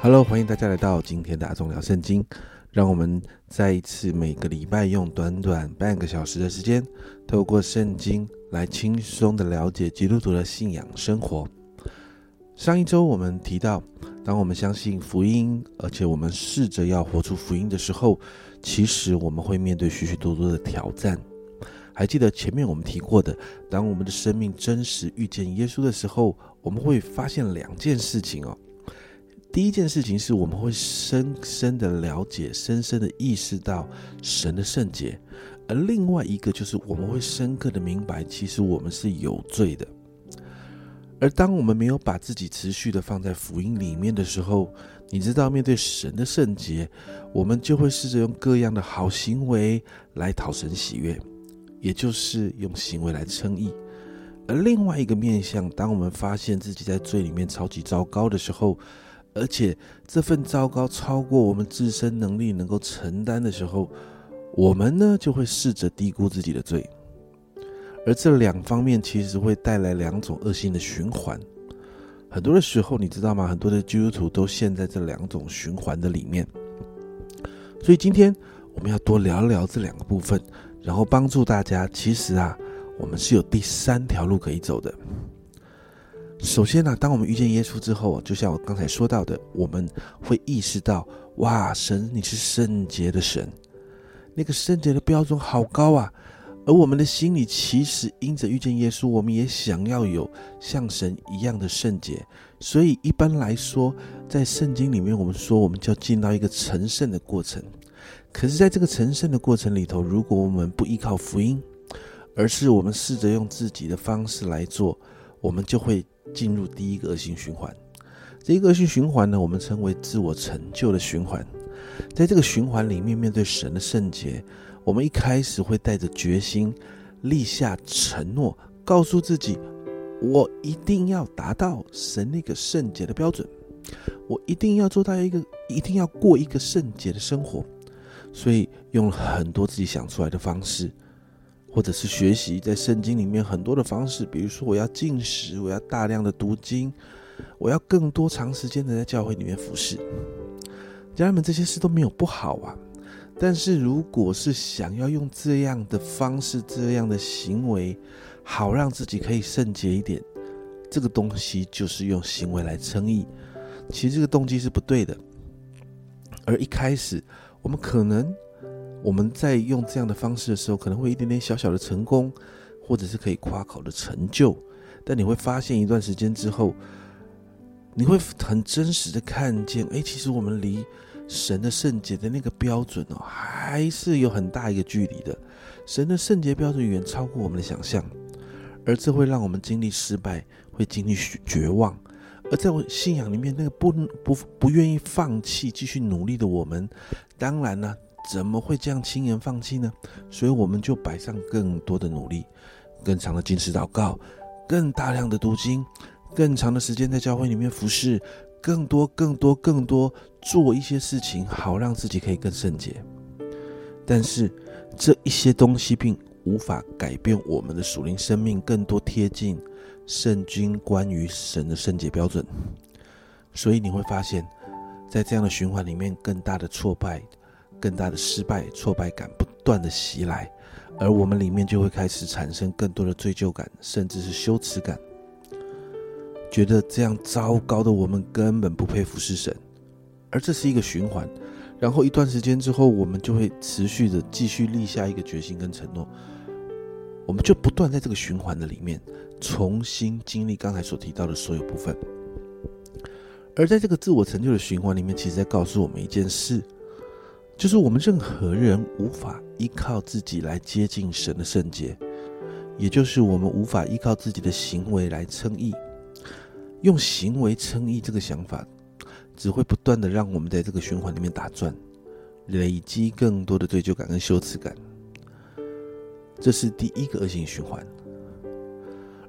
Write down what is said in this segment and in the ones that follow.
Hello，欢迎大家来到今天的阿忠聊圣经。让我们再一次每个礼拜用短短半个小时的时间，透过圣经来轻松的了解基督徒的信仰生活。上一周我们提到，当我们相信福音，而且我们试着要活出福音的时候，其实我们会面对许许多多的挑战。还记得前面我们提过的，当我们的生命真实遇见耶稣的时候，我们会发现两件事情哦。第一件事情是我们会深深的了解、深深的意识到神的圣洁，而另外一个就是我们会深刻的明白，其实我们是有罪的。而当我们没有把自己持续的放在福音里面的时候，你知道，面对神的圣洁，我们就会试着用各样的好行为来讨神喜悦。也就是用行为来称义，而另外一个面向，当我们发现自己在罪里面超级糟糕的时候，而且这份糟糕超过我们自身能力能够承担的时候，我们呢就会试着低估自己的罪，而这两方面其实会带来两种恶性的循环。很多的时候，你知道吗？很多的基督徒都陷在这两种循环的里面。所以今天我们要多聊聊这两个部分。然后帮助大家，其实啊，我们是有第三条路可以走的。首先呢，当我们遇见耶稣之后，就像我刚才说到的，我们会意识到，哇，神你是圣洁的神，那个圣洁的标准好高啊。而我们的心里其实因着遇见耶稣，我们也想要有像神一样的圣洁。所以一般来说，在圣经里面，我们说我们就要进到一个成圣的过程。可是，在这个成圣的过程里头，如果我们不依靠福音，而是我们试着用自己的方式来做，我们就会进入第一个恶性循环。这一个恶性循环呢，我们称为自我成就的循环。在这个循环里面，面对神的圣洁，我们一开始会带着决心，立下承诺，告诉自己：我一定要达到神那个圣洁的标准，我一定要做到一个，一定要过一个圣洁的生活。所以用了很多自己想出来的方式，或者是学习在圣经里面很多的方式，比如说我要进食，我要大量的读经，我要更多长时间的在教会里面服侍。家人们，这些事都没有不好啊。但是如果是想要用这样的方式、这样的行为，好让自己可以圣洁一点，这个东西就是用行为来称义。其实这个动机是不对的。而一开始。我们可能我们在用这样的方式的时候，可能会一点点小小的成功，或者是可以夸口的成就。但你会发现，一段时间之后，你会很真实的看见，哎，其实我们离神的圣洁的那个标准哦，还是有很大一个距离的。神的圣洁标准远超过我们的想象，而这会让我们经历失败，会经历绝望。而在我信仰里面，那个不不不愿意放弃、继续努力的我们，当然呢，怎么会这样轻言放弃呢？所以我们就摆上更多的努力，更长的坚持祷告，更大量的读经，更长的时间在教会里面服侍，更多、更多、更多做一些事情，好让自己可以更圣洁。但是这一些东西并无法改变我们的属灵生命更多贴近。圣经关于神的圣洁标准，所以你会发现，在这样的循环里面，更大的挫败、更大的失败、挫败感不断的袭来，而我们里面就会开始产生更多的罪疚感，甚至是羞耻感，觉得这样糟糕的我们根本不配服侍神，而这是一个循环。然后一段时间之后，我们就会持续的继续立下一个决心跟承诺，我们就不断在这个循环的里面。重新经历刚才所提到的所有部分，而在这个自我成就的循环里面，其实在告诉我们一件事，就是我们任何人无法依靠自己来接近神的圣洁，也就是我们无法依靠自己的行为来称义。用行为称义这个想法，只会不断的让我们在这个循环里面打转，累积更多的罪疚感跟羞耻感。这是第一个恶性循环。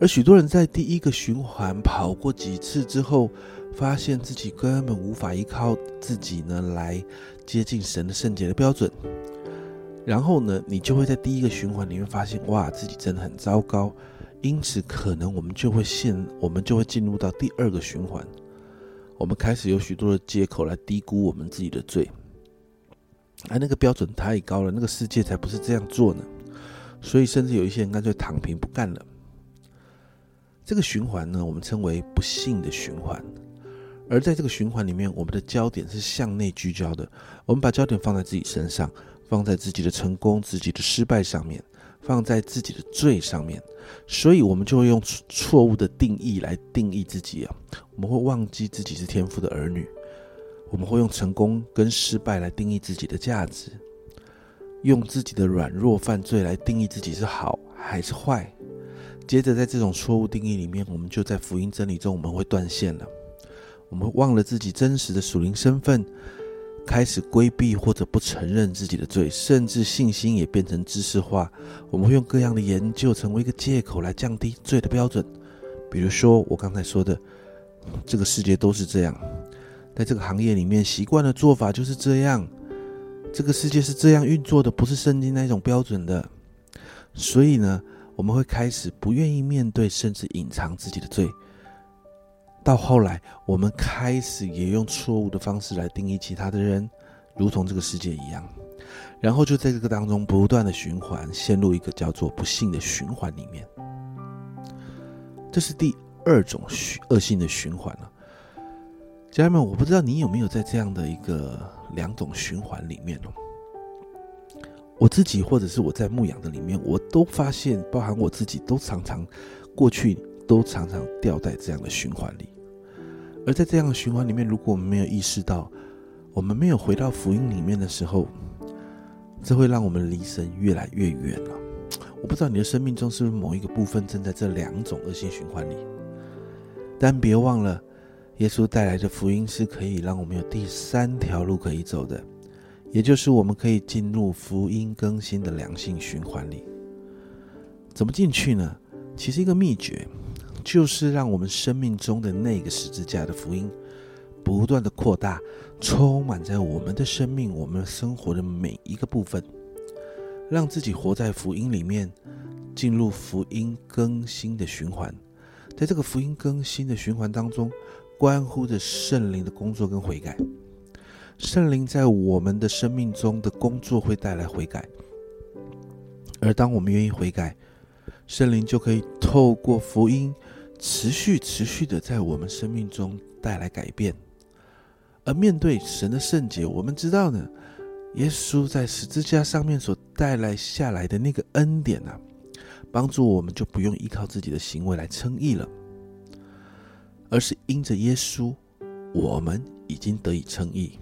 而许多人在第一个循环跑过几次之后，发现自己根本无法依靠自己呢来接近神的圣洁的标准。然后呢，你就会在第一个循环里面发现，哇，自己真的很糟糕。因此，可能我们就会陷，我们就会进入到第二个循环。我们开始有许多的借口来低估我们自己的罪。哎，那个标准太高了，那个世界才不是这样做呢。所以，甚至有一些人干脆躺平不干了。这个循环呢，我们称为不幸的循环。而在这个循环里面，我们的焦点是向内聚焦的。我们把焦点放在自己身上，放在自己的成功、自己的失败上面，放在自己的罪上面，所以我们就会用错误的定义来定义自己啊。我们会忘记自己是天赋的儿女，我们会用成功跟失败来定义自己的价值，用自己的软弱犯罪来定义自己是好还是坏。接着，在这种错误定义里面，我们就在福音真理中，我们会断线了。我们忘了自己真实的属灵身份，开始规避或者不承认自己的罪，甚至信心也变成知识化。我们会用各样的研究成为一个借口来降低罪的标准。比如说，我刚才说的，这个世界都是这样，在这个行业里面习惯的做法就是这样，这个世界是这样运作的，不是圣经那种标准的。所以呢，我们会开始不愿意面对，甚至隐藏自己的罪。到后来，我们开始也用错误的方式来定义其他的人，如同这个世界一样，然后就在这个当中不断的循环，陷入一个叫做不幸的循环里面。这是第二种恶性的循环了。家人们，我不知道你有没有在这样的一个两种循环里面哦。我自己或者是我在牧养的里面，我都发现，包含我自己，都常常过去都常常掉在这样的循环里。而在这样的循环里面，如果我们没有意识到，我们没有回到福音里面的时候，这会让我们离神越来越远了。我不知道你的生命中是不是某一个部分正在这两种恶性循环里，但别忘了，耶稣带来的福音是可以让我们有第三条路可以走的，也就是我们可以进入福音更新的良性循环里。怎么进去呢？其实一个秘诀。就是让我们生命中的那个十字架的福音不断的扩大，充满在我们的生命、我们生活的每一个部分，让自己活在福音里面，进入福音更新的循环。在这个福音更新的循环当中，关乎着圣灵的工作跟悔改。圣灵在我们的生命中的工作会带来悔改，而当我们愿意悔改，圣灵就可以透过福音。持续、持续的在我们生命中带来改变，而面对神的圣洁，我们知道呢，耶稣在十字架上面所带来下来的那个恩典啊，帮助我们就不用依靠自己的行为来称义了，而是因着耶稣，我们已经得以称义。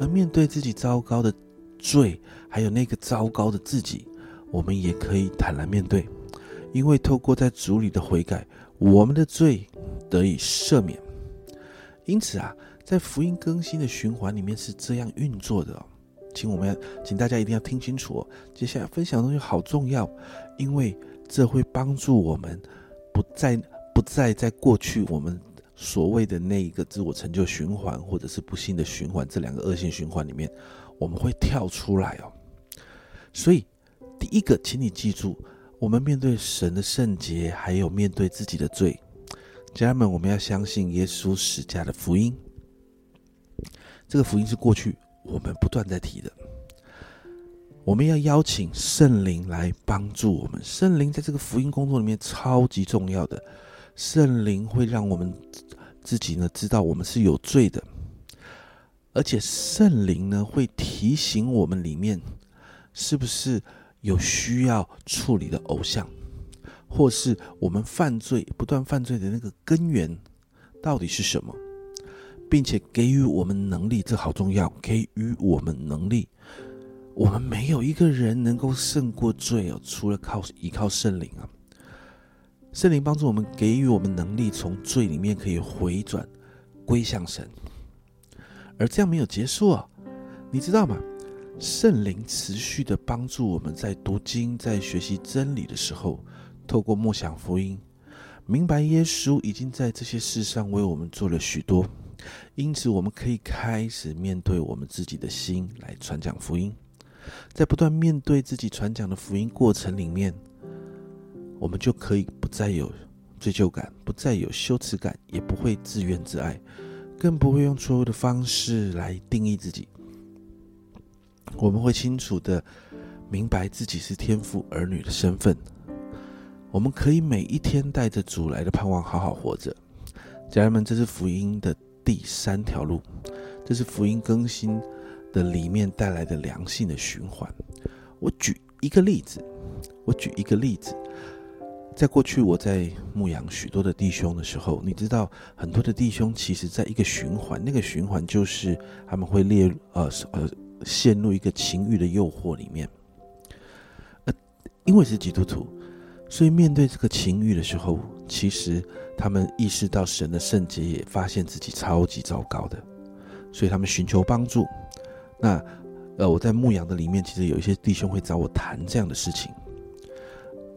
而面对自己糟糕的罪，还有那个糟糕的自己，我们也可以坦然面对。因为透过在主里的悔改，我们的罪得以赦免。因此啊，在福音更新的循环里面是这样运作的。哦请我们，请大家一定要听清楚哦。接下来分享的东西好重要，因为这会帮助我们不再不再在过去我们所谓的那一个自我成就循环，或者是不幸的循环这两个恶性循环里面，我们会跳出来哦。所以，第一个，请你记住。我们面对神的圣洁，还有面对自己的罪，家人们，我们要相信耶稣使家的福音。这个福音是过去我们不断在提的。我们要邀请圣灵来帮助我们。圣灵在这个福音工作里面超级重要的。圣灵会让我们自己呢知道我们是有罪的，而且圣灵呢会提醒我们里面是不是。有需要处理的偶像，或是我们犯罪不断犯罪的那个根源到底是什么，并且给予我们能力，这好重要。给予我们能力，我们没有一个人能够胜过罪哦，除了靠依靠圣灵啊。圣灵帮助我们，给予我们能力，从罪里面可以回转归向神。而这样没有结束啊，你知道吗？圣灵持续的帮助我们在读经、在学习真理的时候，透过默想福音，明白耶稣已经在这些事上为我们做了许多，因此我们可以开始面对我们自己的心来传讲福音。在不断面对自己传讲的福音过程里面，我们就可以不再有罪疚感，不再有羞耻感，也不会自怨自艾，更不会用错误的方式来定义自己。我们会清楚的明白自己是天父儿女的身份。我们可以每一天带着主来的盼望好好活着。家人们，这是福音的第三条路，这是福音更新的里面带来的良性的循环。我举一个例子，我举一个例子。在过去，我在牧养许多的弟兄的时候，你知道，很多的弟兄其实在一个循环，那个循环就是他们会列呃呃陷入一个情欲的诱惑里面。呃，因为是基督徒，所以面对这个情欲的时候，其实他们意识到神的圣洁，也发现自己超级糟糕的，所以他们寻求帮助。那呃，我在牧养的里面，其实有一些弟兄会找我谈这样的事情。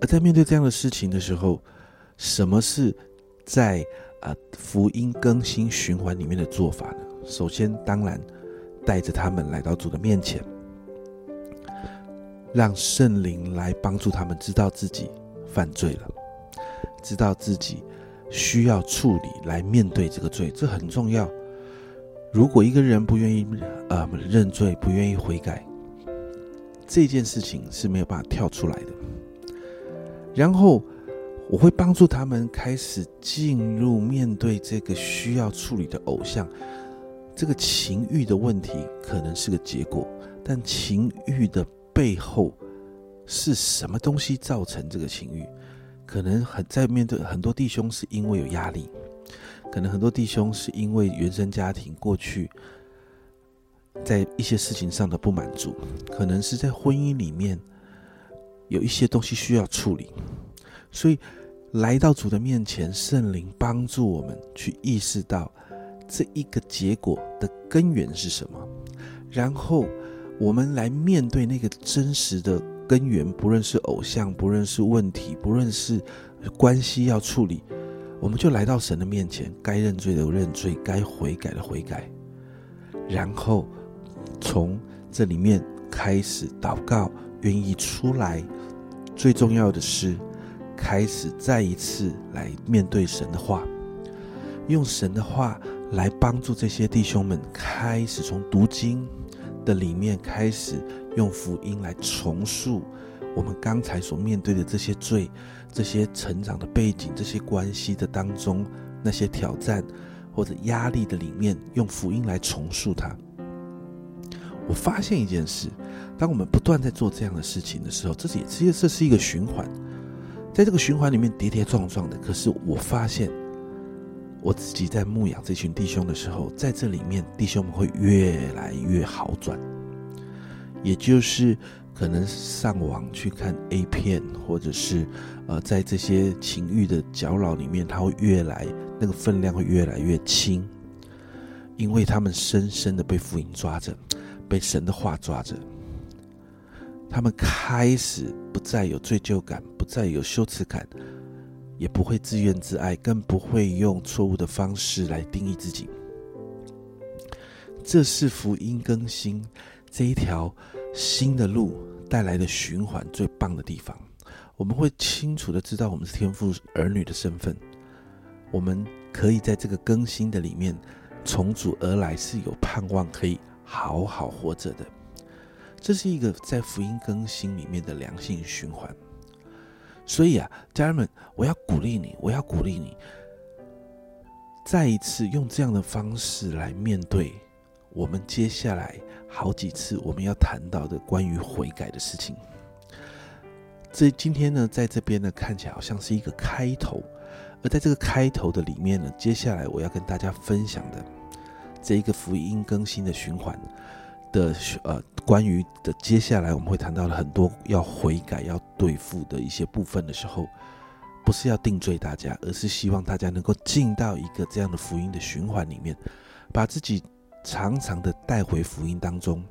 而在面对这样的事情的时候，什么是在啊福音更新循环里面的做法呢？首先，当然带着他们来到主的面前，让圣灵来帮助他们知道自己犯罪了，知道自己需要处理来面对这个罪，这很重要。如果一个人不愿意呃认罪，不愿意悔改，这件事情是没有办法跳出来的。然后我会帮助他们开始进入面对这个需要处理的偶像，这个情欲的问题可能是个结果，但情欲的背后是什么东西造成这个情欲？可能很在面对很多弟兄是因为有压力，可能很多弟兄是因为原生家庭过去在一些事情上的不满足，可能是在婚姻里面。有一些东西需要处理，所以来到主的面前，圣灵帮助我们去意识到这一个结果的根源是什么，然后我们来面对那个真实的根源，不论是偶像，不论是问题，不论是关系要处理，我们就来到神的面前，该认罪的认罪，该悔改的悔改，然后从这里面开始祷告。愿意出来，最重要的是开始再一次来面对神的话，用神的话来帮助这些弟兄们开始从读经的里面开始用福音来重塑我们刚才所面对的这些罪、这些成长的背景、这些关系的当中那些挑战或者压力的里面，用福音来重塑它。我发现一件事。当我们不断在做这样的事情的时候，这也其实这是一个循环，在这个循环里面跌跌撞撞的。可是我发现，我自己在牧养这群弟兄的时候，在这里面弟兄们会越来越好转，也就是可能上网去看 A 片，或者是呃在这些情欲的搅扰里面，他会越来那个分量会越来越轻，因为他们深深的被福音抓着，被神的话抓着。他们开始不再有罪疚感，不再有羞耻感，也不会自怨自艾，更不会用错误的方式来定义自己。这是福音更新这一条新的路带来的循环最棒的地方。我们会清楚的知道我们是天赋儿女的身份，我们可以在这个更新的里面重组而来，是有盼望可以好好活着的。这是一个在福音更新里面的良性循环，所以啊，家人们，我要鼓励你，我要鼓励你，再一次用这样的方式来面对我们接下来好几次我们要谈到的关于悔改的事情。这今天呢，在这边呢，看起来好像是一个开头，而在这个开头的里面呢，接下来我要跟大家分享的这一个福音更新的循环。的呃，关于的接下来我们会谈到了很多要悔改、要对付的一些部分的时候，不是要定罪大家，而是希望大家能够进到一个这样的福音的循环里面，把自己常常的带回福音当中，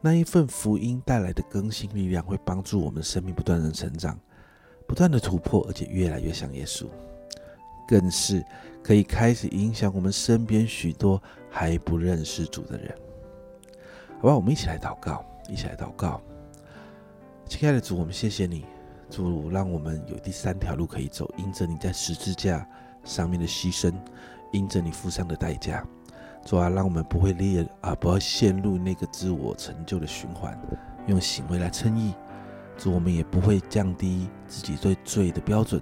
那一份福音带来的更新力量，会帮助我们生命不断的成长，不断的突破，而且越来越像耶稣，更是可以开始影响我们身边许多还不认识主的人。好吧，我们一起来祷告，一起来祷告。亲爱的主，我们谢谢你，主让我们有第三条路可以走，因着你在十字架上面的牺牲，因着你付上的代价，主啊，让我们不会列啊，不要陷入那个自我成就的循环，用行为来称义。主，我们也不会降低自己对罪的标准，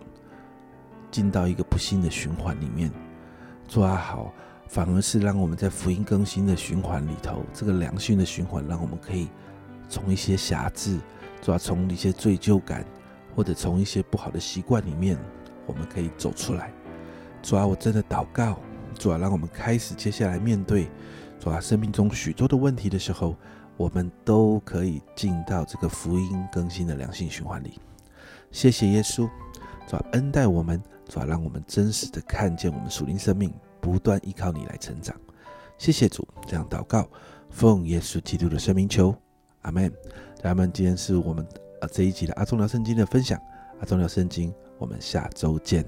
进到一个不幸的循环里面。主啊，好，反而是让我们在福音更新的循环里头，这个良性的循环，让我们可以从一些瑕疵，主啊，从一些罪疚感，或者从一些不好的习惯里面，我们可以走出来。主啊，我真的祷告。主啊，让我们开始接下来面对主啊生命中许多的问题的时候，我们都可以进到这个福音更新的良性循环里。谢谢耶稣，主啊恩待我们，主啊让我们真实的看见我们属灵生命不断依靠你来成长。谢谢主，这样祷告，奉耶稣基督的圣名求，阿门。家们，今天是我们啊这一集的阿忠聊圣经的分享，阿忠聊圣经，我们下周见。